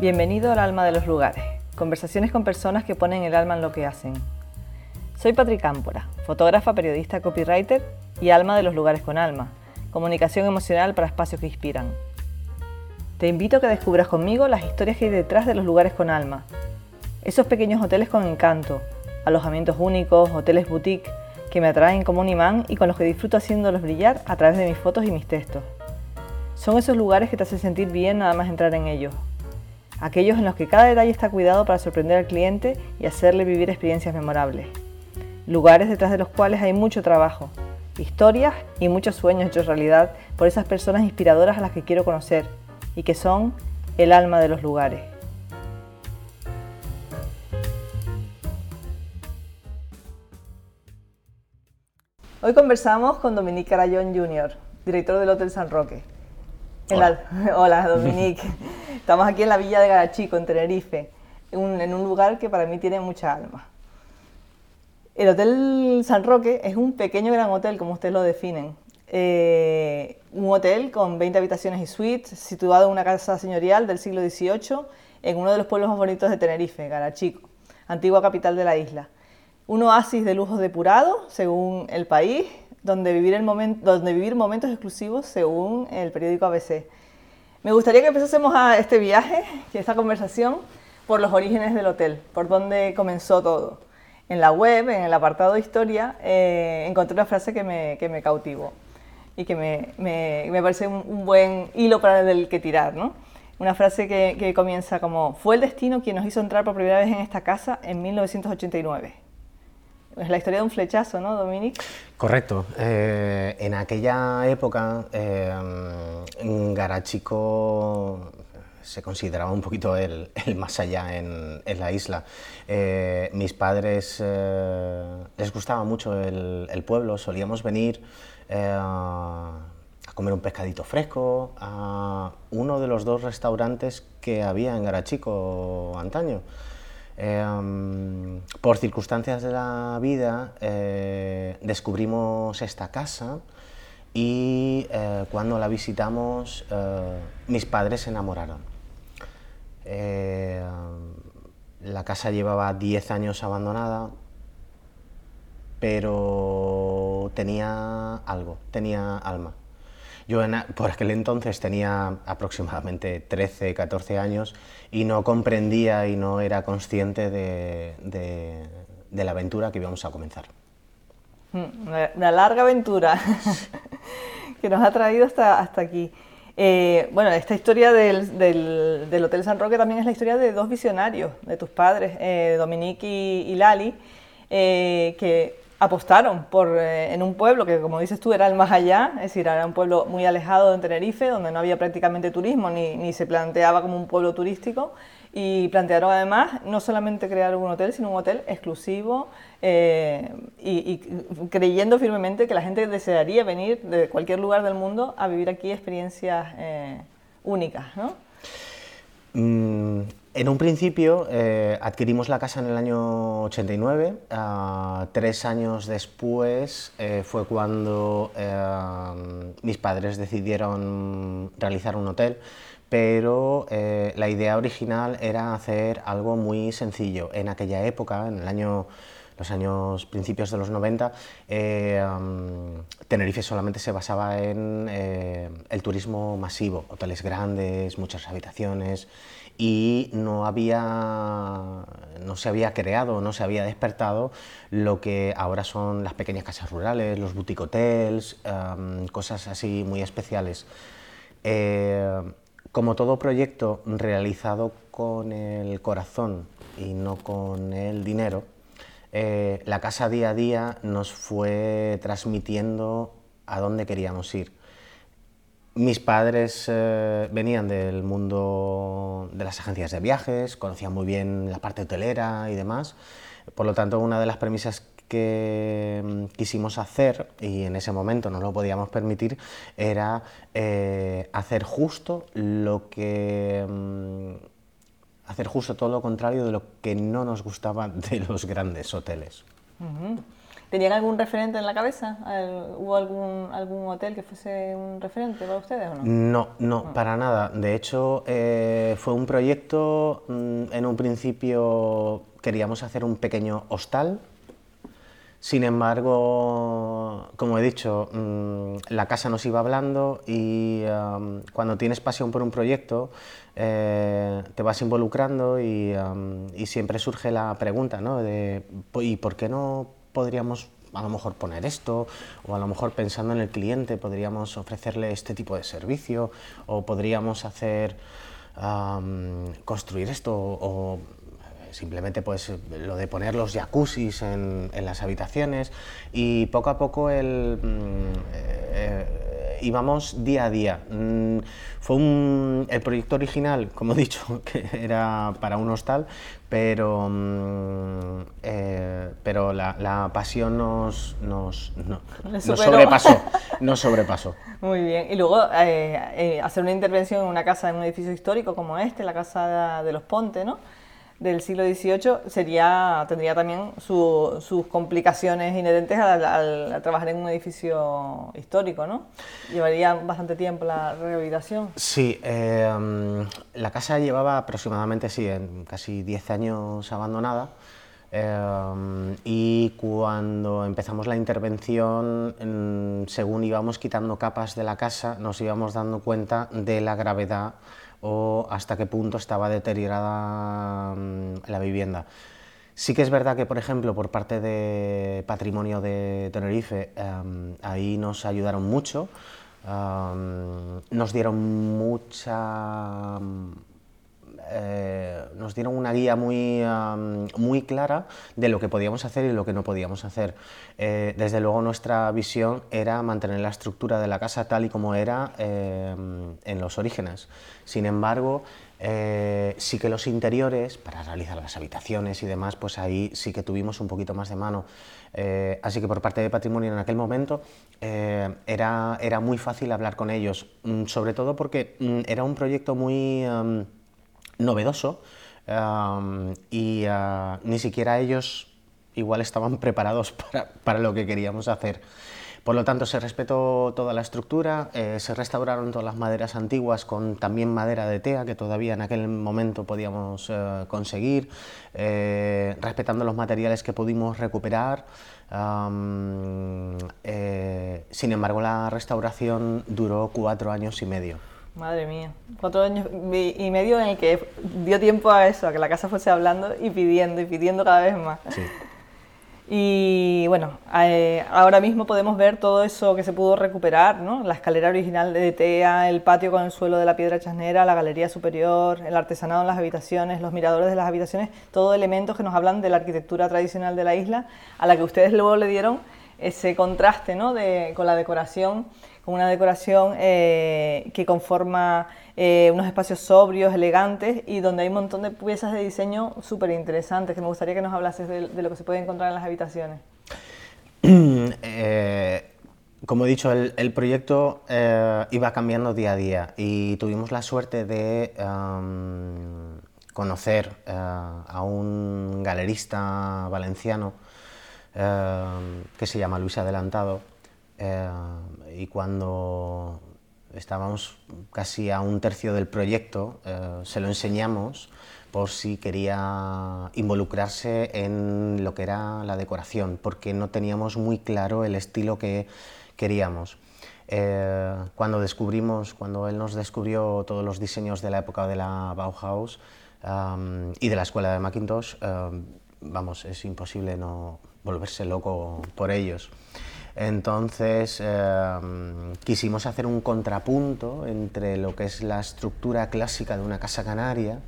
Bienvenido al alma de los lugares, conversaciones con personas que ponen el alma en lo que hacen. Soy Patrick Cámpora, fotógrafa, periodista, copywriter y alma de los lugares con alma, comunicación emocional para espacios que inspiran. Te invito a que descubras conmigo las historias que hay detrás de los lugares con alma, esos pequeños hoteles con encanto, alojamientos únicos, hoteles boutique que me atraen como un imán y con los que disfruto haciéndolos brillar a través de mis fotos y mis textos. Son esos lugares que te hacen sentir bien nada más entrar en ellos. Aquellos en los que cada detalle está cuidado para sorprender al cliente y hacerle vivir experiencias memorables. Lugares detrás de los cuales hay mucho trabajo, historias y muchos sueños hechos realidad por esas personas inspiradoras a las que quiero conocer y que son el alma de los lugares. Hoy conversamos con Dominique Arayón Jr., director del Hotel San Roque. Hola, Dominique. Estamos aquí en la villa de Garachico, en Tenerife, en un lugar que para mí tiene mucha alma. El Hotel San Roque es un pequeño gran hotel, como ustedes lo definen. Eh, un hotel con 20 habitaciones y suites, situado en una casa señorial del siglo XVIII, en uno de los pueblos más bonitos de Tenerife, Garachico, antigua capital de la isla un oasis de lujos depurados, según el país, donde vivir, el donde vivir momentos exclusivos, según el periódico ABC. Me gustaría que empezásemos a este viaje esta conversación por los orígenes del hotel, por dónde comenzó todo. En la web, en el apartado de historia, eh, encontré una frase que me, que cautivó y que me, parece un, buen hilo para el que tirar. ¿no? Una frase que comienza como, fue el destino quien nos hizo entrar por primera vez en esta casa en 1989. Es la historia de un flechazo, ¿no, Dominic? Correcto. Eh, en aquella época, eh, Garachico se consideraba un poquito el, más allá en, la isla. Eh, mis padres les gustaba mucho el, pueblo, solíamos venir a comer un pescadito fresco a uno de los dos restaurantes que había en Garachico antaño. Em, por circunstancias de la vida eh, descubrimos esta casa y eh, cuando la visitamos eh, mis padres se enamoraron. la casa llevaba 10 años abandonada, pero tenía algo, tenía alma. Yo por aquel entonces tenía aproximadamente 13, 14 años y no comprendía y no era consciente de, la aventura que íbamos a comenzar. Mm, una, larga aventura que nos ha traído hasta, hasta aquí. Eh, bueno, esta historia del, Hotel San Roque también es la historia de dos visionarios, de tus padres, eh, Dominique y, Lali, eh, que apostaron por, eh, en un pueblo que, como dices tú, era el más allá, es decir, era un pueblo muy alejado de Tenerife, donde no había prácticamente turismo ni, ni se planteaba como un pueblo turístico. Y plantearon además no solamente crear un hotel, sino un hotel exclusivo eh, y, creyendo firmemente que la gente desearía venir de cualquier lugar del mundo a vivir aquí experiencias eh, únicas. ¿no? Mm, en un principio eh, adquirimos la casa en el año 89, ah, tres años después eh, fue cuando eh, mis padres decidieron realizar un hotel, pero la idea original era hacer algo muy sencillo. En aquella época, en el año los años principios de los 90, Tenerife solamente se basaba en el turismo masivo, hoteles grandes, muchas habitaciones, y no, había, no se había creado, no se había despertado lo que ahora son las pequeñas casas rurales, los boutique hotels, em, cosas así muy especiales. Eh, como todo proyecto realizado con el corazón y no con el dinero, eh, la casa día a día nos fue transmitiendo a dónde queríamos ir. Mis padres eh, venían del mundo de las agencias de viajes, conocían muy bien la parte hotelera y demás. Por lo tanto, una de las premisas que mm, quisimos hacer, y en ese momento no lo podíamos permitir, era eh, hacer justo lo que... Mm, hacer justo todo lo contrario de lo que no nos gustaba de los grandes hoteles. ¿Tenían algún referente en la cabeza? ¿Hubo algún, algún hotel que fuese un referente para ustedes o no? No, no, para nada. De hecho, eh, fue un proyecto, mm, en un principio queríamos hacer un pequeño hostal. Sin embargo, como he dicho, mm, la casa nos iba hablando y cuando tienes pasión por un proyecto, eh, te vas involucrando y, y, siempre surge la pregunta, ¿no? De, ¿y por qué no podríamos a lo mejor poner esto, o a lo mejor pensando en el cliente podríamos ofrecerle este tipo de servicio, o podríamos hacer, construir esto, o simplemente pues lo de poner los jacuzzis en, las habitaciones, y poco a poco el... Mm, eh, íbamos día a día. Mm, fue un, el proyecto original, como he dicho, que era para un hostal, pero, mm, eh, pero la, pasión nos, nos, nos sobrepasó. Nos sobrepasó. Muy bien. Y luego eh, eh, hacer una intervención en una casa, en un edificio histórico como este, la Casa de los Pontes, ¿no? Del siglo XVIII sería, tendría también sus complicaciones inherentes al, trabajar en un edificio histórico, ¿no? Llevaría bastante tiempo la rehabilitación. Sí, em, la casa llevaba aproximadamente, sí, en casi 10 años abandonada. Em, y cuando empezamos la intervención, según íbamos quitando capas de la casa, nos íbamos dando cuenta de la gravedad o hasta qué punto estaba deteriorada mm, la vivienda. Sí que es verdad que, por ejemplo, por parte de Patrimonio de Tenerife, em, ahí nos ayudaron mucho, em, nos dieron mucha eh, nos dieron una guía muy, muy clara de lo que podíamos hacer y lo que no podíamos hacer. Eh, desde luego nuestra visión era mantener la estructura de la casa tal y como era em, en los orígenes. Sin embargo, eh, sí que los interiores, para realizar las habitaciones y demás, pues ahí sí que tuvimos un poquito más de mano. así que por parte de Patrimonio en aquel momento era, era muy fácil hablar con ellos, mm, sobre todo porque mm, era un proyecto muy novedoso y ah, ni siquiera ellos igual estaban preparados para, lo que queríamos hacer. Por lo tanto, se respetó toda la estructura, eh, se restauraron todas las maderas antiguas con también madera de tea, que todavía en aquel momento podíamos eh, conseguir, eh, respetando los materiales que pudimos recuperar. sin embargo, la restauración duró cuatro años y medio. Madre mía, cuatro años y medio en el que dio tiempo a eso, a que la casa fuese hablando y pidiendo y pidiendo cada vez más. Sí. Y bueno, eh, ahora mismo podemos ver todo eso que se pudo recuperar, ¿no? La escalera original de TEA, el patio con el suelo de la piedra chasnera, la galería superior, el artesanado en las habitaciones, los miradores de las habitaciones, todos elementos que nos hablan de la arquitectura tradicional de la isla, a la que ustedes luego le dieron ese contraste ¿no? de, con la decoración una decoración eh, que conforma eh, unos espacios sobrios, elegantes y donde hay un montón de piezas de diseño súper interesantes que me gustaría que nos hablases de, lo que se puede encontrar en las habitaciones. Eh, como he dicho, el, proyecto iba cambiando día a día y tuvimos la suerte de conocer a un galerista valenciano que se llama Luis Adelantado eh, y cuando estábamos casi a un tercio del proyecto, eh, se lo enseñamos por si quería involucrarse en lo que era la decoración, porque no teníamos muy claro el estilo que queríamos. Eh, cuando descubrimos, cuando él nos descubrió todos los diseños de la época de la Bauhaus y de la escuela de Macintosh, vamos, es imposible no volverse loco por ellos. Entonces em, quisimos hacer un contrapunto entre lo que es la estructura clásica de una casa canaria,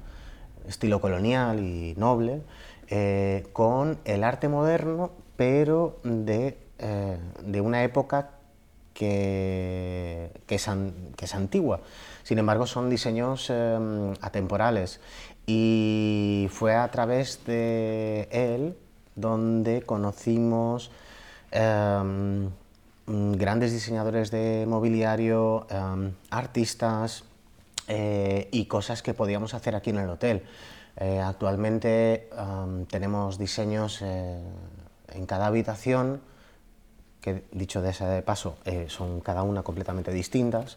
estilo colonial y noble, eh, con el arte moderno, pero de, eh, una época que, es antigua. Sin embargo, son diseños em, atemporales y fue a través de él donde conocimos Em, grandes diseñadores de mobiliario, em, artistas eh, y cosas que podíamos hacer aquí en el hotel. Eh, actualmente em, tenemos diseños eh, en cada habitación que dicho de ese paso, eh, son cada una completamente distintas.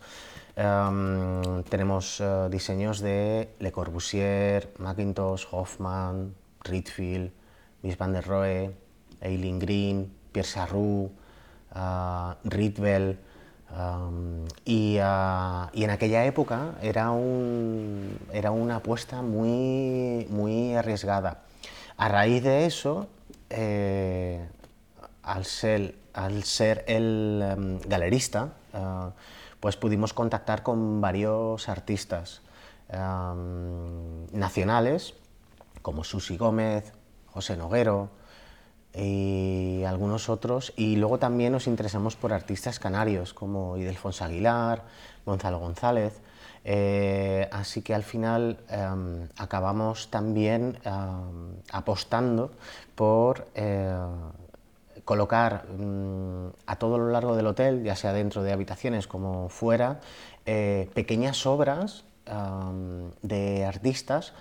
Em, tenemos diseños de Le Corbusier, Macintosh, Hoffman, Rietveld, Miss van der Rohe, Eileen Green, Pierre Sarrou, uh, Rietveld, em, y, y, en aquella época era, un, era una apuesta muy, arriesgada. A raíz de eso, al ser, al ser el em, galerista, eh, pues pudimos contactar con varios artistas em, nacionales, como Susi Gómez, José Noguero y algunos otros, y luego también nos interesamos por artistas canarios, como Idelfonso Aguilar, Gonzalo González, eh, así que al final em, acabamos también apostando por eh, colocar mm, a todo lo largo del hotel, ya sea dentro de habitaciones como fuera, eh, pequeñas obras de artistas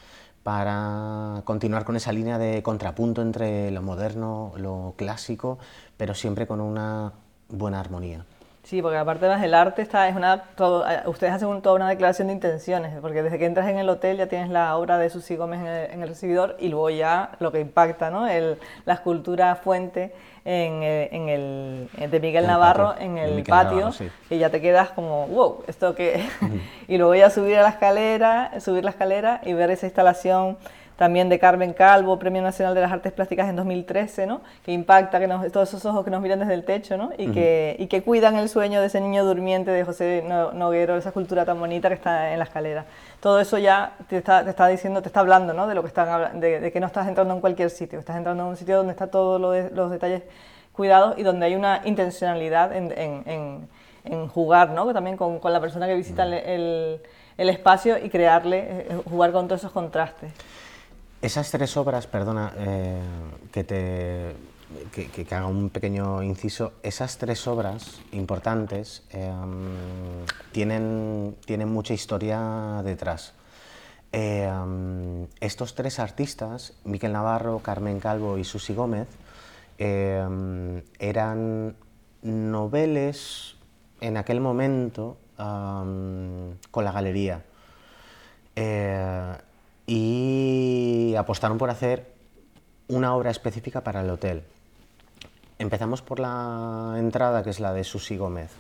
para continuar con esa línea de contrapunto entre lo moderno, lo clásico, pero siempre con una buena armonía. Sí, porque aparte más el arte está, es una, todo, eh, ustedes hacen toda una declaración de intenciones, porque desde que entras en el hotel ya tienes la obra de Susi Gómez en el, recibidor y luego ya lo que impacta, ¿no? El, la escultura fuente en, eh, en el, eh, de Miguel Navarro en el patio, y ya te quedas como, wow, esto que... y luego ya subir a la escalera, subir la escalera y ver esa instalación también de Carmen Calvo, Premio Nacional de las Artes Plásticas en 2013, ¿no? que impacta que nos, todos esos ojos que nos miran desde el techo ¿no? y, que, y que cuidan el sueño de ese niño durmiente de José Noguero, esa escultura tan bonita que está en la escalera. Todo eso ya te está, te está diciendo, te está hablando ¿no? de, lo que están, de, de que no estás entrando en cualquier sitio, estás entrando en un sitio donde está todos los detalles cuidados y donde hay una intencionalidad en, en, en, jugar ¿no? también con, con, la persona que visita el, el espacio y crearle, eh, jugar con todos esos contrastes. Esas tres obras, perdona, eh, que te que, haga un pequeño inciso, esas tres obras importantes em, tienen, tienen mucha historia detrás. Em, estos tres artistas, Miquel Navarro, Carmen Calvo y Susi Gómez, em, eran noveles en aquel momento con la galería. Y apostaron por hacer una obra específica para el hotel. Empezamos por la entrada, que es la de Susi Gómez.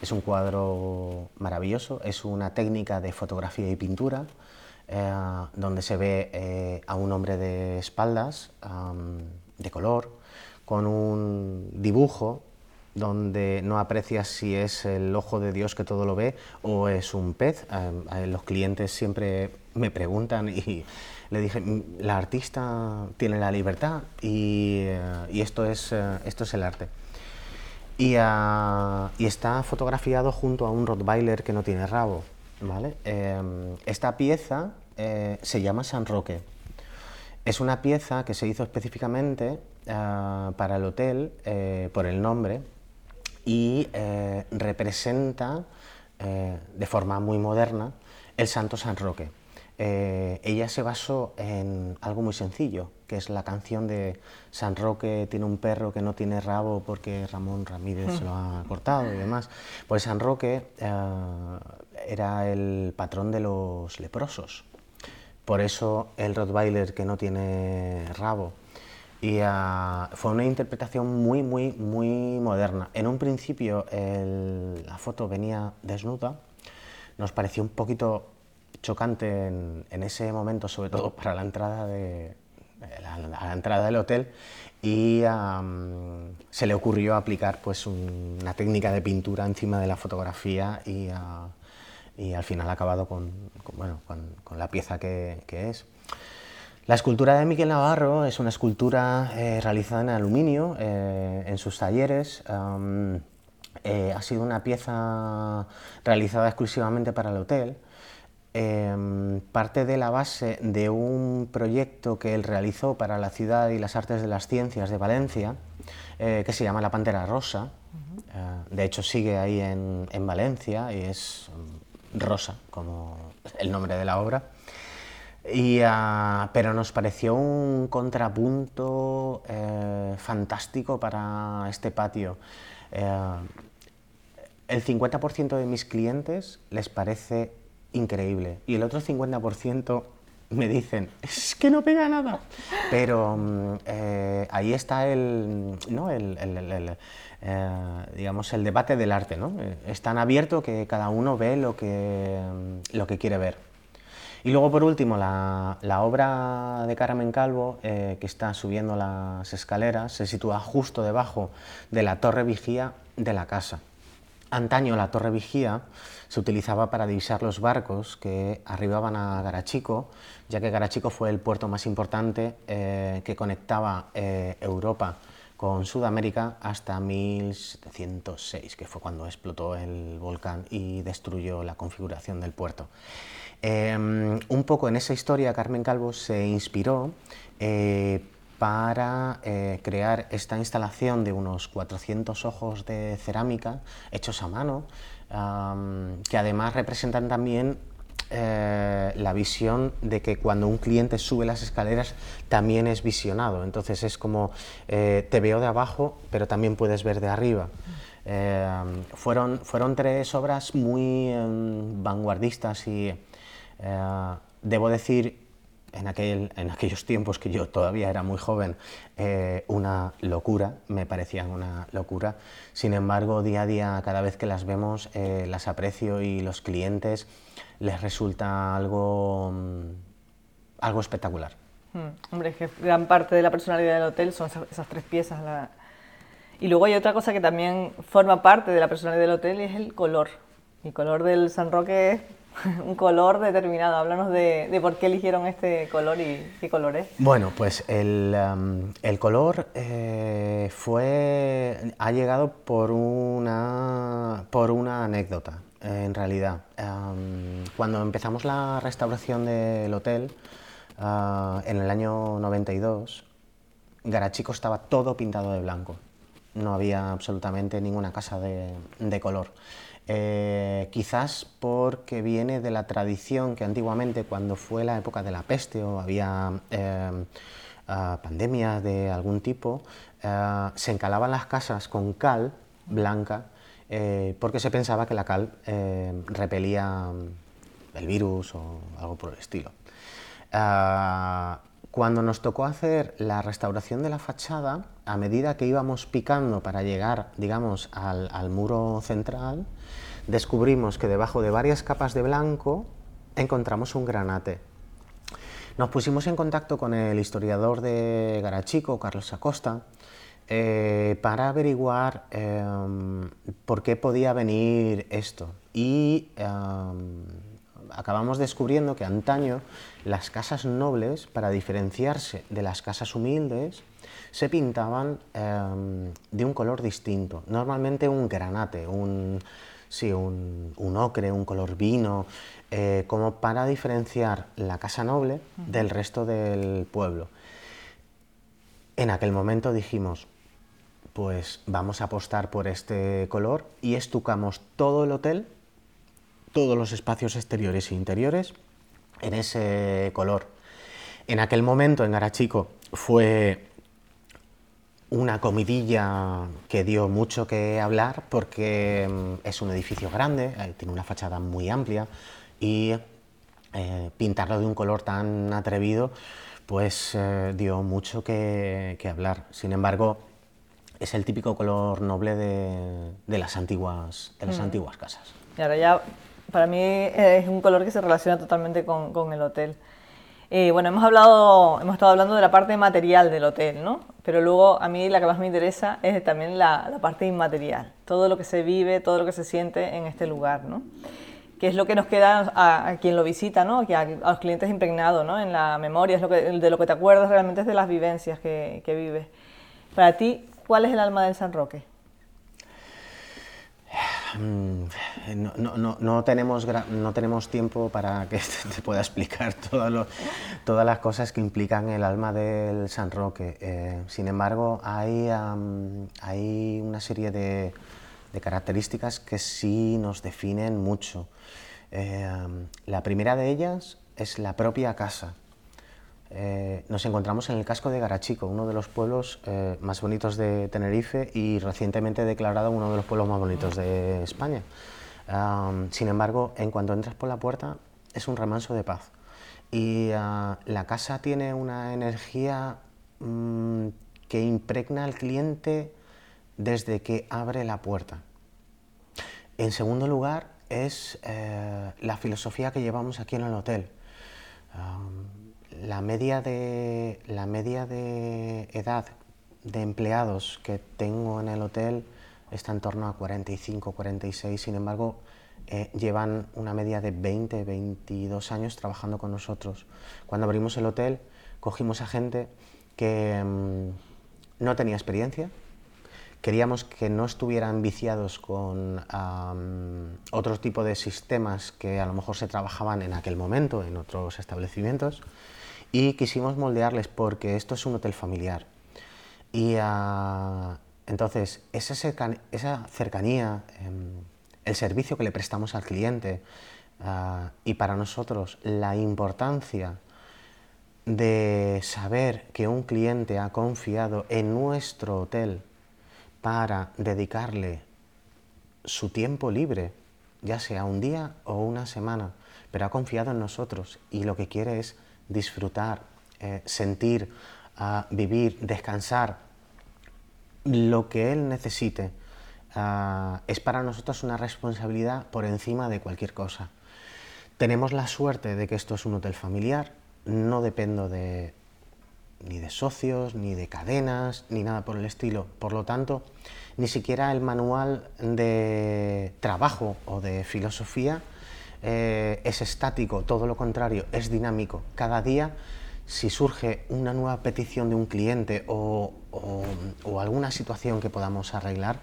Es un cuadro maravilloso, es una técnica de fotografía y pintura, eh, donde se ve eh, a un hombre de espaldas, de color, con un dibujo donde no aprecias si es el ojo de Dios que todo lo ve o es un pez. los clientes siempre me preguntan y le dije, mm, la artista tiene la libertad y, eh, esto, es, eh, esto es el arte. Ah, y, está fotografiado junto a un Rottweiler que no tiene rabo. ¿vale? Em, esta pieza eh, se llama San Roque. Es una pieza que se hizo específicamente para el hotel por el nombre y representa de forma muy moderna el Santo San Roque. Eh, ella se basó en algo muy sencillo, que es la canción de San Roque tiene un perro que no tiene rabo porque Ramón Ramírez lo ha cortado y demás. Pues San Roque eh, era el patrón de los leprosos. Por eso el Rottweiler que no tiene rabo. Y eh, fue una interpretación muy, muy, muy moderna. En un principio la foto venía desnuda, nos pareció un poquito chocante en, ese momento, sobre todo para la entrada, de, la, entrada del hotel, y se le ocurrió aplicar pues, una técnica de pintura encima de la fotografía y, y al final ha acabado con, bueno, con, la pieza que, es. La escultura de Miguel Navarro es una escultura eh, realizada en aluminio eh, en sus talleres. Eh, ha sido una pieza realizada exclusivamente para el hotel. Em, parte de la base de un proyecto que él realizó para la ciudad y las artes de las ciencias de Valencia, eh, que se llama La Pantera Rosa. Eh, de hecho, sigue ahí en, Valencia y es mm, Rosa, como el nombre de la obra. Y, ah, pero nos pareció un contrapunto eh, fantástico para este patio. El 50% de mis clientes les parece increíble y el otro 50% me dicen, es que no pega nada. Pero mm, eh, ahí está el, ¿no? el, digamos, el debate del arte. ¿no? Es tan abierto que cada uno ve lo que, lo que quiere ver. Y luego, por último, la, obra de Carmen Calvo, eh, que está subiendo las escaleras, se sitúa justo debajo de la torre vigía de la casa. Antaño la torre vigía se utilizaba para divisar los barcos que arribaban a Garachico, ya que Garachico fue el puerto más importante eh, que conectaba eh, Europa con Sudamérica hasta 1706, que fue cuando explotó el volcán y destruyó la configuración del puerto. Em, un poco en esa historia Carmen Calvo se inspiró eh, para eh, crear esta instalación de unos 400 ojos de cerámica hechos a mano, que además representan también eh, la visión de que cuando un cliente sube las escaleras también es visionado. Entonces es como te veo de abajo, pero también puedes ver de arriba. fueron, fueron tres obras muy em, vanguardistas y eh, debo decir, en, aquel, en aquellos tiempos que yo todavía era muy joven, eh, una locura, me parecían una locura. Sin embargo, día a día, cada vez que las vemos, eh, las aprecio y los clientes les resulta algo, mm, algo espectacular. Hmm. Hombre, es que gran parte de la personalidad del hotel son esas, tres piezas. Y luego hay otra cosa que también forma parte de la personalidad del hotel y es el color. El color del San Roque es un color determinado. Háblanos de, por qué eligieron este color y qué color es. Bueno, pues el, um, color eh, fue, ha llegado por una, por una anécdota, en realidad. Um, cuando empezamos la restauración del hotel, uh, en el año 92, Garachico estaba todo pintado de blanco. No había absolutamente ninguna casa de, de color. Eh, quizás porque viene de la tradición que antiguamente cuando fue la época de la peste o había eh, ah, pandemias de algún tipo, eh, se encalaban las casas con cal blanca porque se pensaba que la cal repelía el virus o algo por el estilo. Ah, cuando nos tocó hacer la restauración de la fachada, a medida que íbamos picando para llegar, digamos, al muro central, descubrimos que debajo de varias capas de blanco encontramos un granate. Nos pusimos en contacto con el historiador de Garachico, Carlos Acosta, eh, para averiguar em, por qué podía venir esto. Y em, acabamos descubriendo que antaño las casas nobles, para diferenciarse de las casas humildes, se pintaban em, de un color distinto, normalmente un granate, un, sí, un, ocre, un color vino, eh, como para diferenciar la casa noble del resto del pueblo. En aquel momento dijimos, pues vamos a apostar por este color y estucamos todo el hotel, todos los espacios exteriores e interiores en ese color. En aquel momento en Garachico fue una comidilla que dio mucho que hablar porque mm, es un edificio grande, eh, tiene una fachada muy amplia y eh, pintarlo de un color tan atrevido pues eh, dio mucho que, hablar. Sin embargo, es el típico color noble de, las, antiguas, de las mm. antiguas casas. Y ahora ya, para mí es un color que se relaciona totalmente con, con el hotel. Eh, bueno, hemos hablado, hemos estado hablando de la parte material del hotel, ¿no? Pero luego a mí la que más me interesa es también la, parte inmaterial, todo lo que se vive, todo lo que se siente en este lugar, ¿no? Que es lo que nos queda a, quien lo visita, ¿no? Que a, los clientes impregnados, ¿no? En la memoria, es lo que, de lo que te acuerdas realmente es de las vivencias que, que vives. Para ti, ¿cuál es el alma del San Roque? Mm, no, no, no, tenemos, no tenemos tiempo para que te pueda explicar todas las cosas que implican el alma del San Roque. Eh, sin embargo, hay, hay una serie de, características que sí nos definen mucho. Eh, la primera de ellas es la propia casa. Eh, nos encontramos en el casco de Garachico, uno de los pueblos eh, más bonitos de Tenerife y recientemente declarado uno de los pueblos más bonitos de España. sin embargo, en cuanto entras por la puerta, es un remanso de paz. Y ah, la casa tiene una energía mm, que impregna al cliente desde que abre la puerta. En segundo lugar, es eh, la filosofía que llevamos aquí en el hotel la media de, la media de edad de empleados que tengo en el hotel está en torno a 45, 46, sin embargo, eh, llevan una media de 20, 22 años trabajando con nosotros. Cuando abrimos el hotel, cogimos a gente que mm, no tenía experiencia, queríamos que no estuvieran viciados con otro tipo de sistemas que a lo mejor se trabajaban en aquel momento en otros establecimientos y quisimos moldearles porque esto es un hotel familiar. Y ah, entonces, esa, cercanía, em, el servicio que le prestamos al cliente ah, y para nosotros la importancia de saber que un cliente ha confiado en nuestro hotel para dedicarle su tiempo libre, ya sea un día o una semana, pero ha confiado en nosotros y lo que quiere es disfrutar, eh, sentir, ah, vivir, descansar, lo que Él necesite, ah, es para nosotros una responsabilidad por encima de cualquier cosa. Tenemos la suerte de que esto es un hotel familiar, no dependo de, ni de socios, ni de cadenas, ni nada por el estilo. Por lo tanto, ni siquiera el manual de trabajo o de filosofía eh, es estático, todo lo contrario, es dinámico. Cada día, si surge una nueva petición de un cliente o, alguna situación que podamos arreglar,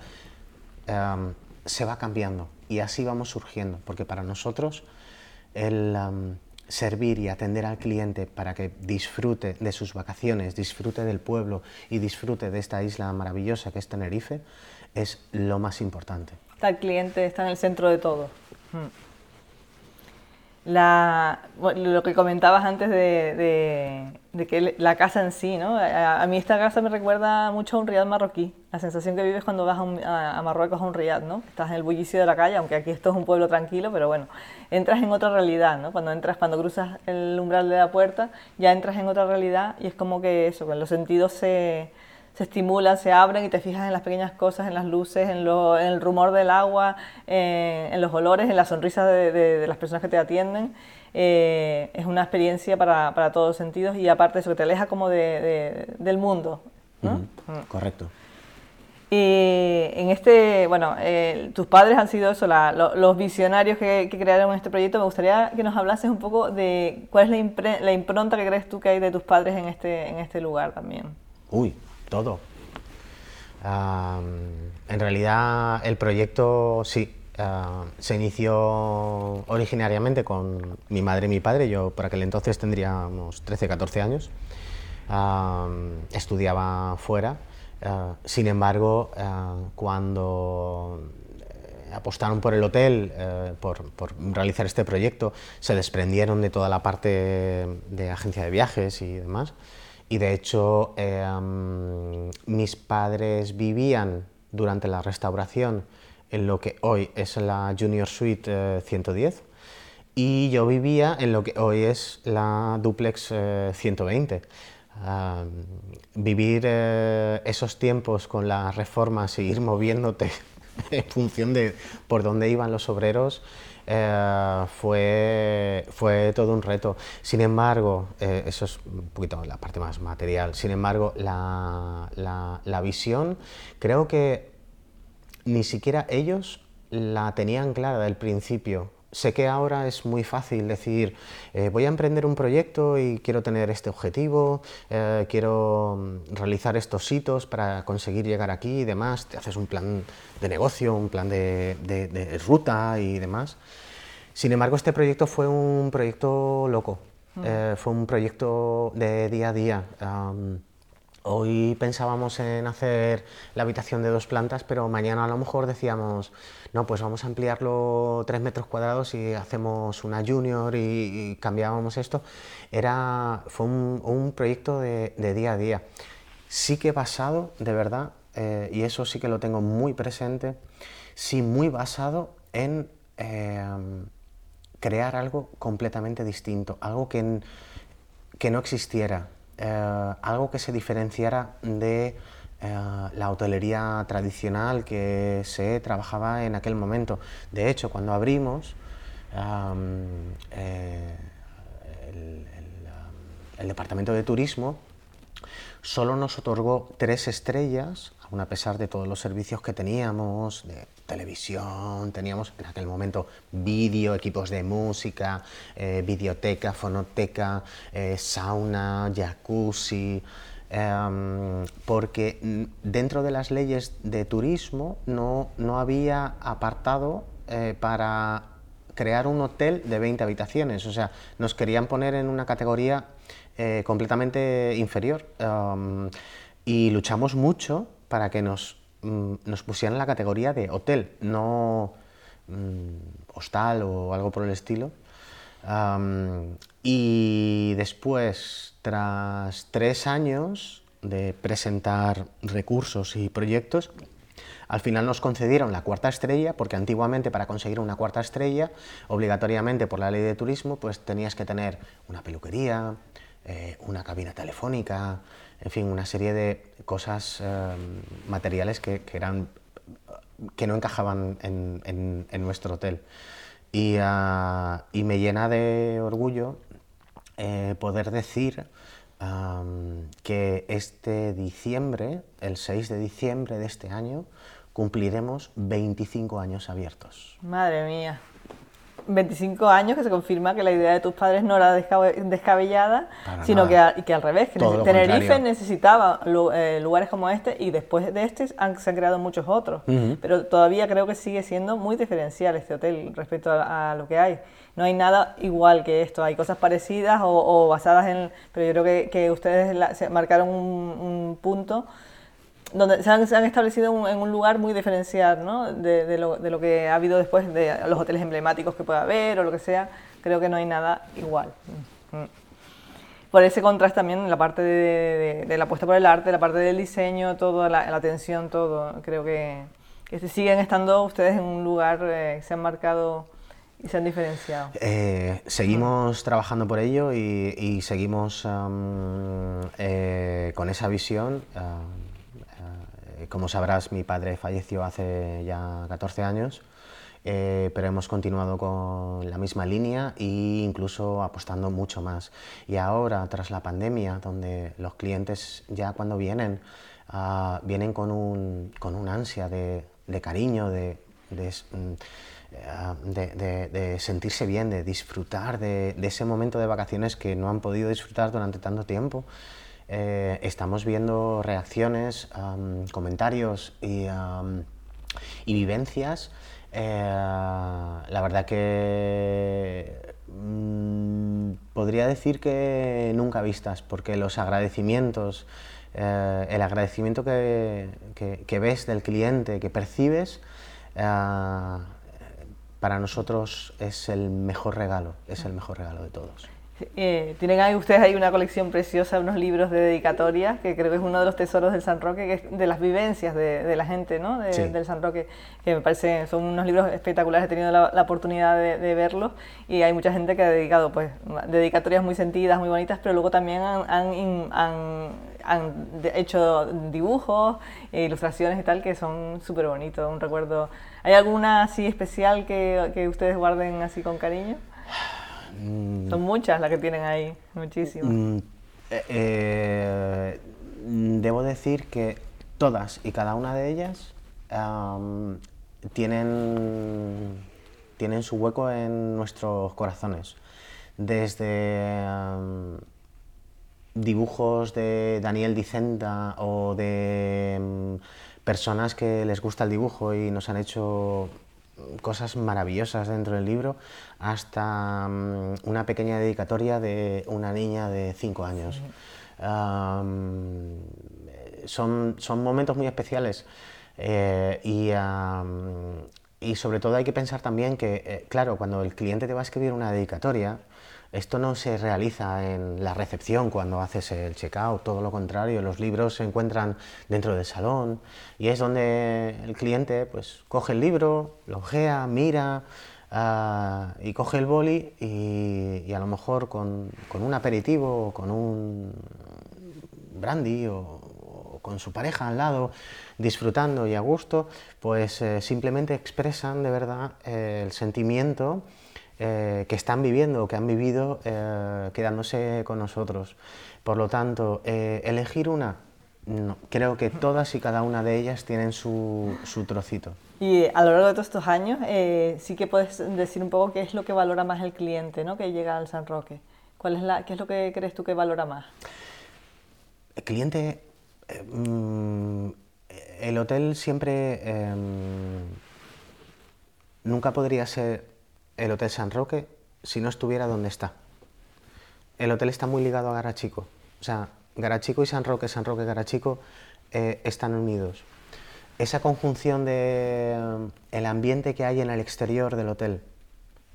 em, se va cambiando y así vamos surgiendo, porque para nosotros el em, servir y atender al cliente para que disfrute de sus vacaciones, disfrute del pueblo y disfrute de esta isla maravillosa que es Tenerife, es lo más importante. El cliente está en el centro de todo. Mm la, lo que comentabas antes de, que la casa en sí, ¿no? A, mí esta casa me recuerda mucho a un riad marroquí, la sensación que vives cuando vas a, Marruecos a un riad, ¿no? Estás en el bullicio de la calle, aunque aquí esto es un pueblo tranquilo, pero bueno, entras en otra realidad, ¿no? Cuando entras, cuando cruzas el umbral de la puerta, ya entras en otra realidad y es como que eso, los sentidos se se estimulan, se abren y te fijas en las pequeñas cosas, en las luces, en, el rumor del agua, eh, en los olores, en la sonrisa de, las personas que te atienden. Eh, es una experiencia para, para, todos los sentidos y aparte de eso, que te aleja como del mundo. Mm. Correcto. Y en este, bueno, eh, tus padres han sido eso, los visionarios que, crearon este proyecto. Me gustaría que nos hablases un poco de cuál es la, la impronta que crees tú que hay de tus padres en este, en este lugar también. Uy, todo. en realidad el proyecto sí, se inició originariamente con mi madre y mi padre, yo por aquel entonces tendría unos 13, 14 años, estudiaba fuera, sin embargo cuando apostaron por el hotel, eh, por, realizar este proyecto, se desprendieron de toda la parte de agencia de viajes y demás. Y de hecho, em, mis padres vivían durante la restauración en lo que hoy es la Junior Suite 110 eh, y yo vivía en lo que hoy es la Duplex 120. Eh, vivir eh, esos tiempos con las reformas y ir moviéndote en función de por dónde iban los obreros eh, fue, fue todo un reto. Sin embargo, eh, eso es un poquito la parte más material, sin embargo, la, la, visión creo que ni siquiera ellos la tenían clara del principio. Sé que ahora es muy fácil decir, eh, voy a emprender un proyecto y quiero tener este objetivo, quiero mm, realizar estos hitos para conseguir llegar aquí y demás, te haces un plan de negocio, un plan de, de ruta y demás. Sin embargo, este proyecto fue un proyecto loco, mm. eh, fue un proyecto de día a día. Hoy pensábamos en hacer la habitación de dos plantas, pero mañana a lo mejor decíamos, no, pues vamos a ampliarlo tres metros cuadrados y hacemos una junior y, cambiábamos esto. Era, fue un, proyecto de, día a día. Sí que basado, de verdad, eh, y eso sí que lo tengo muy presente, sí muy basado en eh, crear algo completamente distinto, algo que, que no existiera eh, algo que se diferenciara de eh, la hotelería tradicional que se trabajaba en aquel momento. De hecho, cuando abrimos, eh, el, departamento de turismo solo nos otorgó tres estrellas, aun a pesar de todos los servicios que teníamos, televisión, teníamos en aquel momento vídeo, equipos de música, eh, videoteca, fonoteca, eh, sauna, jacuzzi, em, porque dentro de las leyes de turismo no, no había apartado eh, para crear un hotel de 20 habitaciones, o sea, nos querían poner en una categoría completamente inferior. Em, y luchamos mucho para que nos Mm, nos pusieran la categoría de hotel, no mm, hostal o algo por el estilo. y después, tras tres años de presentar recursos y proyectos, al final nos concedieron la cuarta estrella, porque antiguamente para conseguir una cuarta estrella, obligatoriamente por la ley de turismo, pues tenías que tener una peluquería, eh, una cabina telefónica, en fin, una serie de cosas eh, materiales que, eran, que no encajaban en, nuestro hotel. Ah, y, me llena de orgullo eh, poder decir que este diciembre, el 6 de diciembre de este año, cumpliremos 25 años abiertos. Madre mía. 25 años que se confirma que la idea de tus padres no era descabellada, sino que, que, al revés, que Tenerife necesitaba eh, lugares como este y después de este han, se han creado muchos otros. Pero todavía creo que sigue siendo muy diferencial este hotel respecto a, lo que hay. No hay nada igual que esto, hay cosas parecidas o, basadas en... Pero yo creo que, que ustedes se marcaron un, un punto donde se han, establecido en un lugar muy diferencial ¿no? de, lo, que ha habido después de los hoteles emblemáticos que pueda haber o lo que sea. Creo que no hay nada igual. Mm. Por ese contraste también, la parte de, la apuesta por el arte, la parte del diseño, todo, la, atención, todo. Creo que, siguen estando ustedes en un lugar, eh, se han marcado y se han diferenciado. Eh, seguimos trabajando por ello y, seguimos eh, con esa visión. Como sabrás, mi padre falleció hace ya 14 años, eh, pero hemos continuado con la misma línea e incluso apostando mucho más. Y ahora, tras la pandemia, donde los clientes ya cuando vienen, ah, vienen con un, con un ansia de, de cariño, de, de, mm, de, sentirse bien, de disfrutar de, ese momento de vacaciones que no han podido disfrutar durante tanto tiempo. Eh, estamos viendo reacciones, comentarios y, vivencias. Eh, la verdad que mm, podría decir que nunca vistas, porque los agradecimientos, eh, el agradecimiento que, que, ves del cliente, que percibes, para nosotros es el mejor regalo, es el mejor regalo de todos. Eh, tienen ahí ustedes ahí una colección preciosa, unos libros de dedicatorias, que creo que es uno de los tesoros del San Roque, que es de las vivencias de, la gente ¿no? del San Roque, que me parece, son unos libros espectaculares, he tenido la, oportunidad de, verlos y hay mucha gente que ha dedicado pues dedicatorias muy sentidas, muy bonitas, pero luego también han, han, hecho dibujos, e ilustraciones y tal, que son súper bonitos, un recuerdo. ¿Hay alguna así especial que, que ustedes guarden así con cariño? Mm. Son muchas las que tienen ahí, muchísimas. Mm, eh, eh, debo decir que todas y cada una de ellas tienen, tienen su hueco en nuestros corazones. Desde dibujos de Daniel Dicenta o de mm, personas que les gusta el dibujo y nos han hecho cosas maravillosas dentro del libro, hasta mm, una pequeña dedicatoria de una niña de 5 años. son, son momentos muy especiales eh, y, y, sobre todo hay que pensar también que, eh, claro, cuando el cliente te va a escribir una dedicatoria, esto no se realiza en la recepción cuando haces el checkout, todo lo contrario, los libros se encuentran dentro del salón y es donde el cliente pues coge el libro, lo ojea, mira ah, y coge el boli y, a lo mejor con, un aperitivo o con un brandy o, con su pareja al lado, disfrutando y a gusto, pues eh, simplemente expresan de verdad eh, el sentimiento eh, que están viviendo o que han vivido quedándose con nosotros. Por lo tanto, elegir una, creo que todas y cada una de ellas tienen su, su trocito. Y a lo largo de todos estos años, sí que puedes decir un poco qué es lo que valora más el cliente ¿no? que llega al San Roque. ¿Cuál es la, ¿Qué es lo que crees tú que valora más? El cliente Mm, el hotel siempre em, nunca podría ser el Hotel San Roque si no estuviera donde está. El hotel está muy ligado a Garachico. O sea, Garachico y San Roque, San Roque, Garachico eh, están unidos. Esa conjunción de el ambiente que hay en el exterior del hotel,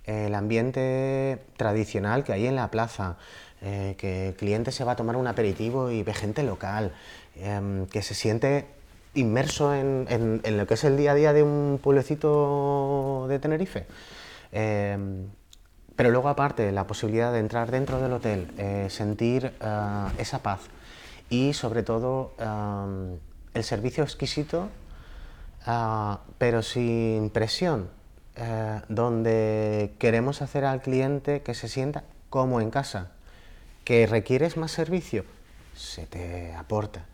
el ambiente tradicional que hay en la plaza, eh, que el cliente se va a tomar un aperitivo y ve gente local, Em, que se siente inmerso en, lo que es el día a día de un pueblecito de Tenerife. Em, pero luego aparte la posibilidad de entrar dentro del hotel, eh, sentir eh, esa paz y sobre todo em, el servicio exquisito, eh, pero sin presión, donde queremos hacer al cliente que se sienta como en casa, que requieres más servicio, se te aporta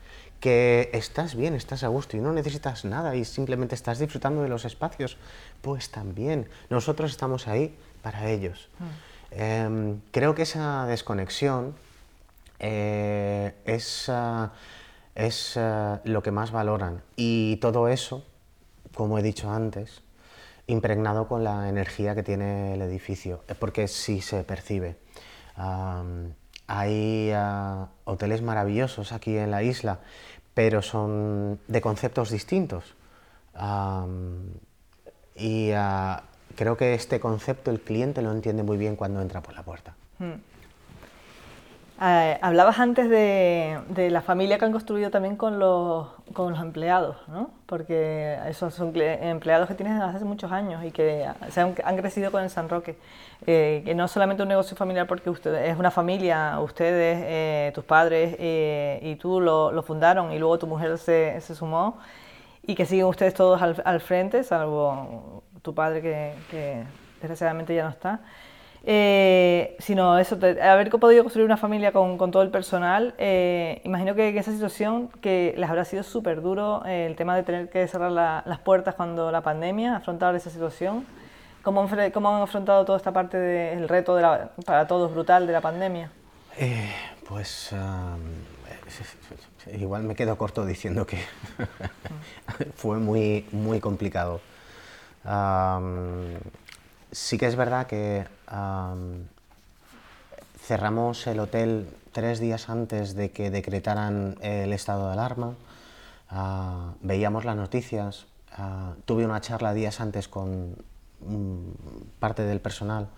que estás bien, estás a gusto y no necesitas nada y simplemente estás disfrutando de los espacios, pues también nosotros estamos ahí para ellos. Mm. Em, creo que esa desconexión eh, es, es lo que más valoran y todo eso, como he dicho antes, impregnado con la energía que tiene el edificio, porque sí se percibe. Hay ah, hoteles maravillosos aquí en la isla, pero son de conceptos distintos. y ah, creo que este concepto el cliente lo entiende muy bien cuando entra por la puerta. Hmm. Eh, hablabas antes de, la familia que han construido también con los, con los empleados, ¿no? porque esos son empleados que tienes desde hace muchos años y que se han, crecido con el San Roque. Eh, que no es solamente un negocio familiar porque ustedes, es una familia, ustedes, eh, tus padres y tú lo, fundaron y luego tu mujer se, se, sumó y que siguen ustedes todos al, al frente, salvo tu padre que, que desgraciadamente ya no está. Eh, sino eso, haber podido construir una familia con, con todo el personal, eh, imagino que en esa situación que les habrá sido súper duro eh, el tema de tener que cerrar las puertas cuando la pandemia, afrontar esa situación. ¿Cómo, cómo han afrontado toda esta parte del reto de la, para todos brutal de la pandemia? pues igual me quedo corto diciendo que fue muy, muy complicado. Sí que es verdad que cerramos el hotel tres días antes de que decretaran el estado de alarma. Ah, veíamos las noticias. Ah, tuve una charla días antes con parte del personal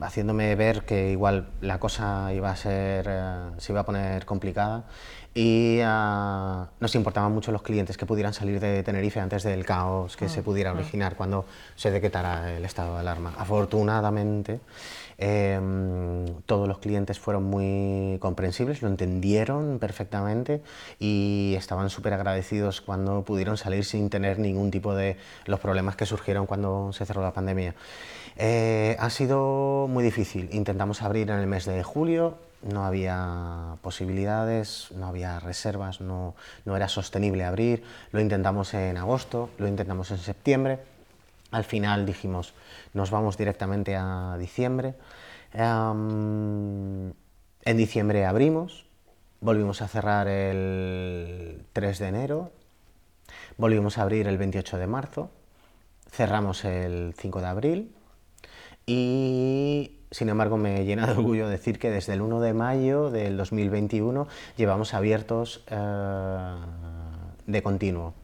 haciéndome ver que igual la cosa iba a ser, eh, se iba a poner complicada y uh, nos importaban mucho los clientes que pudieran salir de Tenerife antes del caos que se mm, pudiera mm. originar cuando se decretara el estado de alarma. Afortunadamente, em, todos los clientes fueron muy comprensibles, lo entendieron perfectamente y estaban súper agradecidos cuando pudieron salir sin tener ningún tipo de los problemas que surgieron cuando se cerró la pandemia. Eh, ha sido muy difícil. Intentamos abrir en el mes de julio, no había posibilidades, no había reservas, no, era sostenible abrir. Lo intentamos en agosto, lo intentamos en septiembre. Al final dijimos, nos vamos directamente a diciembre. en diciembre abrimos, volvimos a cerrar el 3 de enero, volvimos a abrir el 28 de marzo, cerramos el 5 de abril y sin embargo, me llena de orgullo decir que desde el 1 de mayo del 2021 llevamos abiertos eh, de continuo.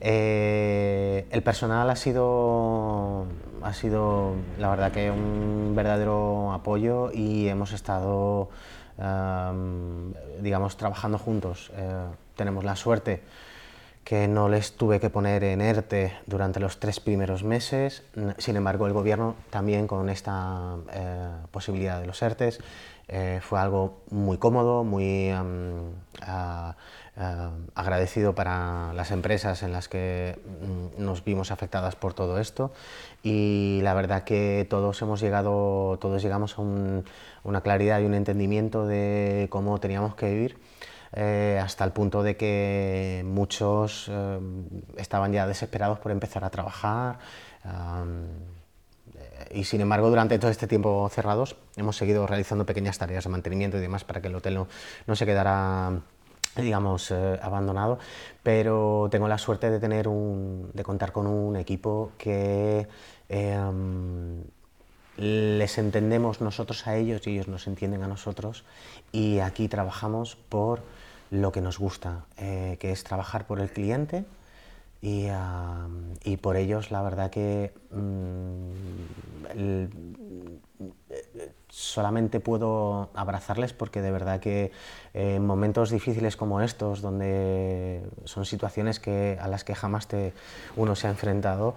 Eh, el personal ha sido, ha sido, la verdad que un verdadero apoyo y hemos estado, digamos, trabajando juntos. Eh, tenemos la suerte que no les tuve que poner en ERTE durante los tres primeros meses. Sin embargo, el gobierno también con esta eh, posibilidad de los ERTES eh, fue algo muy cómodo, muy agradecido para las empresas en las que mm, nos vimos afectadas por todo esto y la verdad que todos hemos llegado, todos llegamos a una claridad y un entendimiento de cómo teníamos que vivir eh, hasta el punto de que muchos eh, estaban ya desesperados por empezar a trabajar. y sin embargo, durante todo este tiempo cerrados, hemos seguido realizando pequeñas tareas de mantenimiento y demás para que el hotel no, se quedara digamos, eh, abandonado, pero tengo la suerte de, tener un, de contar con un equipo que les entendemos nosotros a ellos y ellos nos entienden a nosotros y aquí trabajamos por lo que nos gusta, eh, que es trabajar por el cliente y, por ellos la verdad que mm, solamente puedo abrazarles porque de verdad que en momentos difíciles como estos, donde son situaciones que, a las que jamás te, uno se ha enfrentado,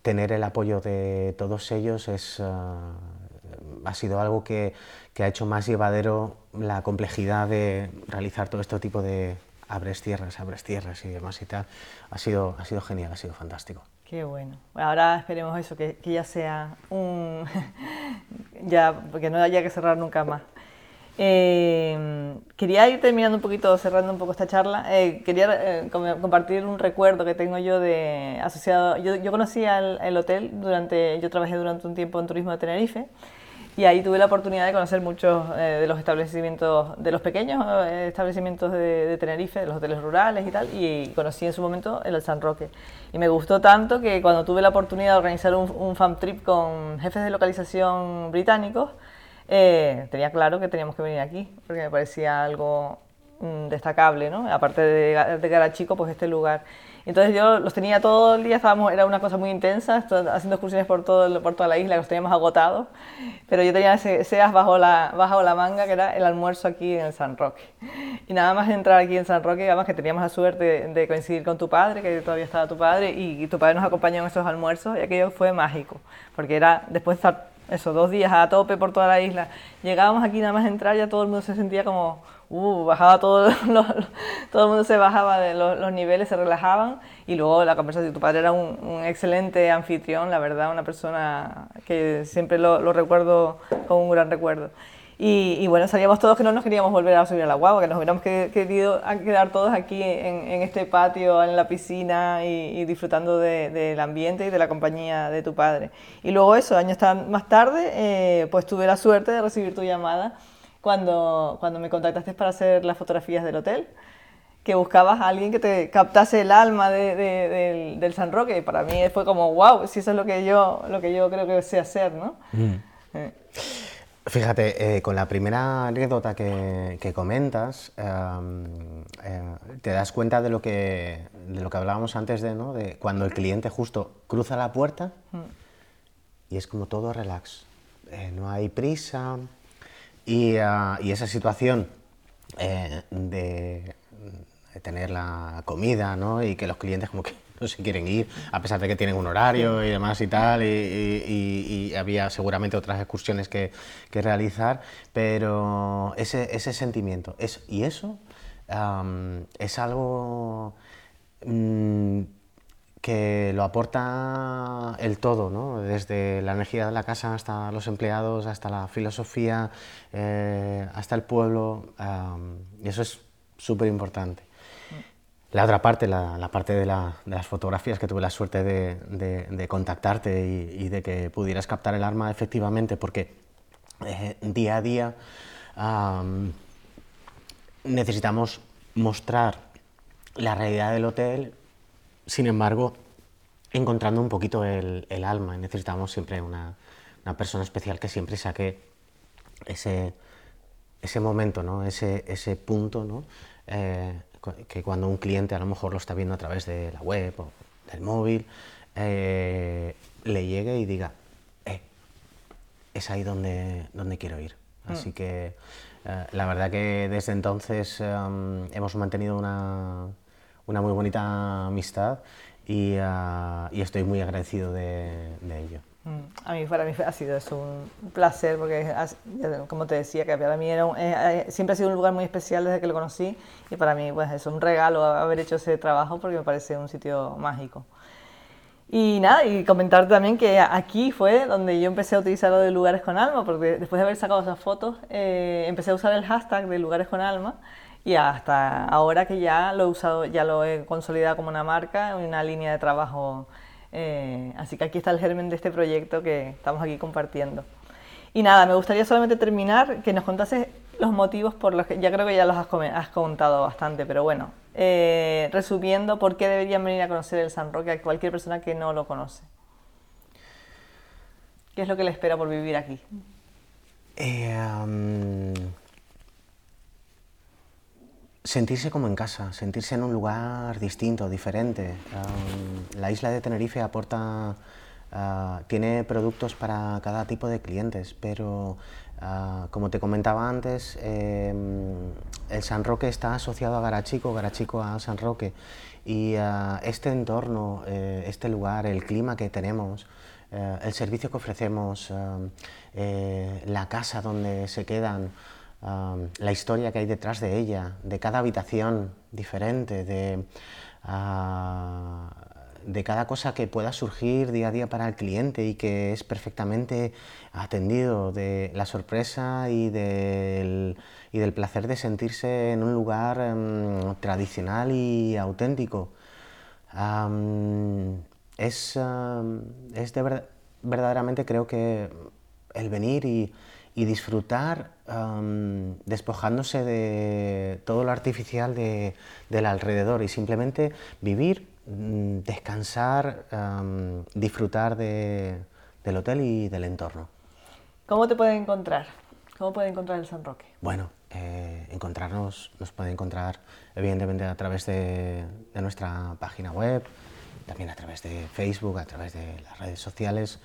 tener el apoyo de todos ellos es, ah, ha sido algo que, que, ha hecho más llevadero la complejidad de realizar todo este tipo de abres tierras, abres tierras y demás y tal. Ha sido, ha sido genial, ha sido fantástico. Qué bueno. Ahora esperemos eso, que, que ya sea un... ya, porque no haya que cerrar nunca más. Eh, quería ir terminando un poquito, cerrando un poco esta charla. Eh, quería eh, compartir un recuerdo que tengo yo de asociado. Yo, yo conocí el hotel durante, yo trabajé durante un tiempo en turismo de Tenerife y ahí tuve la oportunidad de conocer muchos eh, de los establecimientos, de los pequeños establecimientos de, Tenerife, de los hoteles rurales y tal, y conocí en su momento el San Roque. Y me gustó tanto que cuando tuve la oportunidad de organizar un, un fan trip con jefes de localización británicos, eh, tenía claro que teníamos que venir aquí, porque me parecía algo mm, destacable, ¿no? Aparte de, de Garachico, pues este lugar. Entonces yo los tenía todo el día, estábamos, era una cosa muy intensa, haciendo excursiones por, todo, por toda la isla, los teníamos agotados, pero yo tenía ese, ese as bajo la, bajo la manga, que era el almuerzo aquí en el San Roque. Y nada más entrar aquí en San Roque, además que teníamos la suerte de, coincidir con tu padre, que todavía estaba tu padre, y, y, tu padre nos acompañó en esos almuerzos, y aquello fue mágico, porque era después de estar eso, dos días a tope por toda la isla. Llegábamos aquí nada más entrar, ya todo el mundo se sentía como, uh, bajaba todo, todo el mundo se bajaba de los, niveles, se relajaban y luego la conversación. Tu padre era un, excelente anfitrión, la verdad, una persona que siempre lo, recuerdo con un gran recuerdo. Y, bueno, salíamos todos que no nos queríamos volver a subir a la guagua, que nos hubiéramos querido quedar todos aquí en, este patio, en la piscina y, disfrutando del ambiente y de la compañía de tu padre. Y luego eso, años más tarde, eh, pues tuve la suerte de recibir tu llamada cuando, cuando me contactaste para hacer las fotografías del hotel que buscabas a alguien que te captase el alma del, San Roque. Y para mí fue como, wow, si eso es lo que yo, lo que yo creo que sé hacer, ¿no? Mm. Eh. Fíjate, eh, con la primera anécdota que, comentas, em, eh, te das cuenta de lo, que, de lo que hablábamos antes de, ¿no? de cuando el cliente justo cruza la puerta y es como todo relax, eh, no hay prisa y, y esa situación de, de, tener la comida ¿no? y que los clientes como que no se quieren ir, a pesar de que tienen un horario y demás y tal, y, había seguramente otras excursiones que, realizar, pero ese, ese sentimiento, es, y eso es algo mm, que lo aporta el todo, ¿no? desde la energía de la casa hasta los empleados, hasta la filosofía, eh, hasta el pueblo, y eso es súper importante. La otra parte, la, parte de, las fotografías, que tuve la suerte de, contactarte y, de que pudieras captar el arma efectivamente, porque eh, día a día necesitamos mostrar la realidad del hotel, sin embargo, encontrando un poquito el, alma. Necesitamos siempre una, una persona especial que siempre saque ese, ese momento, ¿no? ese, ese punto, ¿no? Eh, que cuando un cliente a lo mejor lo está viendo a través de la web o del móvil, eh, le llegue y diga, eh, es ahí donde, donde quiero ir. Mm. Así que eh, la verdad que desde entonces em, hemos mantenido una, una, muy bonita amistad y, y estoy muy agradecido de, de ello. Mm, a mí, para mí ha sido un placer porque, como te decía, que para mí era eh, eh, siempre ha sido un lugar muy especial desde que lo conocí y para mí pues, es un regalo haber hecho ese trabajo porque me parece un sitio mágico. Y nada, y comentar también que aquí fue donde yo empecé a utilizar lo de lugares con alma, porque después de haber sacado esas fotos, eh, empecé a usar el hashtag de lugares con alma y hasta ahora que ya lo he usado, ya lo he consolidado como una marca, una línea de trabajo eh, así que aquí está el germen de este proyecto que estamos aquí compartiendo. Y nada, me gustaría solamente terminar que nos contases los motivos por los que, ya creo que ya los has, contado bastante, pero bueno, eh, resumiendo, ¿por qué deberían venir a conocer el San Roque a cualquier persona que no lo conoce? ¿Qué es lo que le espera por vivir aquí? Eh, Sentirse como en casa, sentirse en un lugar distinto, diferente. la isla de Tenerife aporta, ah, tiene productos para cada tipo de clientes, pero ah, como te comentaba antes, em, el San Roque está asociado a Garachico, Garachico a San Roque, y ah, este entorno, eh, este lugar, el clima que tenemos, eh, el servicio que ofrecemos, eh, la casa donde se quedan, la historia que hay detrás de ella, de cada habitación diferente, de, ah, de cada cosa que pueda surgir día a día para el cliente y que es perfectamente atendido, de la sorpresa y del, y del placer de sentirse en un lugar em, tradicional y auténtico. es, es de verdaderamente creo que el venir y y disfrutar despojándose de todo lo artificial del alrededor y simplemente vivir, mm, descansar, disfrutar del hotel y del entorno. ¿Cómo te pueden encontrar? ¿Cómo puede encontrar el San Roque? Bueno, eh, encontrarnos nos puede encontrar evidentemente a través de, de nuestra página web, también a través de Facebook, a través de las redes sociales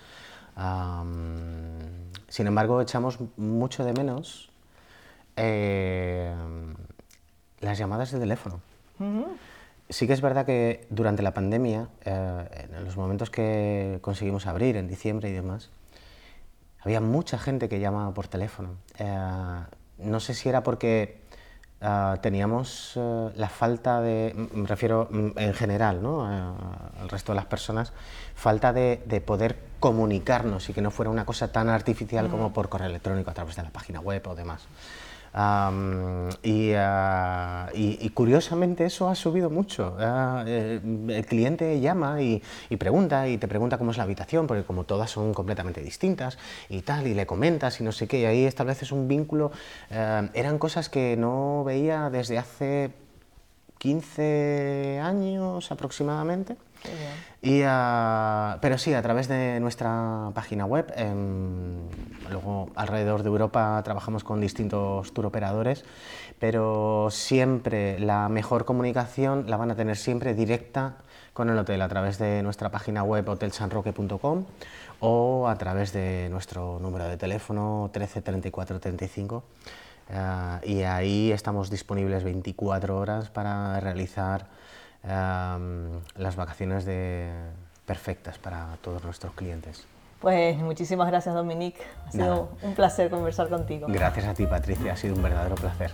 sin embargo, echamos mucho de menos eh, las llamadas de teléfono. Sí que es verdad que durante la pandemia, eh, en los momentos que conseguimos abrir, en diciembre y demás, había mucha gente que llamaba por teléfono. Eh, no sé si era porque Ah, teníamos eh, la falta de, me refiero mm, en general, ¿no? al resto de las personas, falta de, poder comunicarnos y que no fuera una cosa tan artificial como por correo electrónico a través de la página web o demás. Ah, y, curiosamente eso ha subido mucho. Ah, eh, el cliente llama y, pregunta y te pregunta cómo es la habitación, porque como todas son completamente distintas y tal, y le comentas y no sé qué, y ahí estableces un vínculo. Eh, eran cosas que no veía desde hace 15 años aproximadamente. Y, ah, pero sí, a través de nuestra página web, em, luego alrededor de Europa trabajamos con distintos tour operadores, pero siempre la mejor comunicación la van a tener siempre directa con el hotel a través de nuestra página web hotelsanroque.com o a través de nuestro número de teléfono 13 34 35 y ahí estamos disponibles 24 horas para realizar las vacaciones de, perfectas para todos nuestros clientes. Pues muchísimas gracias Dominique, ha sido un placer conversar contigo. Gracias a ti Patricia, ha sido un verdadero placer.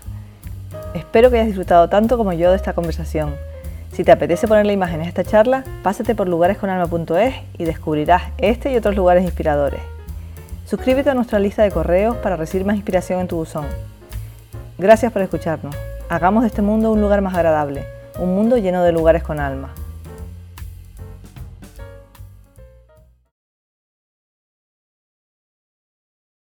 Espero que hayas disfrutado tanto como yo de esta conversación. Si te apetece ponerle imágenes a esta charla, pásate por lugaresconalma.es y descubrirás este y otros lugares inspiradores. Suscríbete a nuestra lista de correos para recibir más inspiración en tu buzón. Gracias por escucharnos. Hagamos de este mundo un lugar más agradable un mundo lleno de lugares con alma.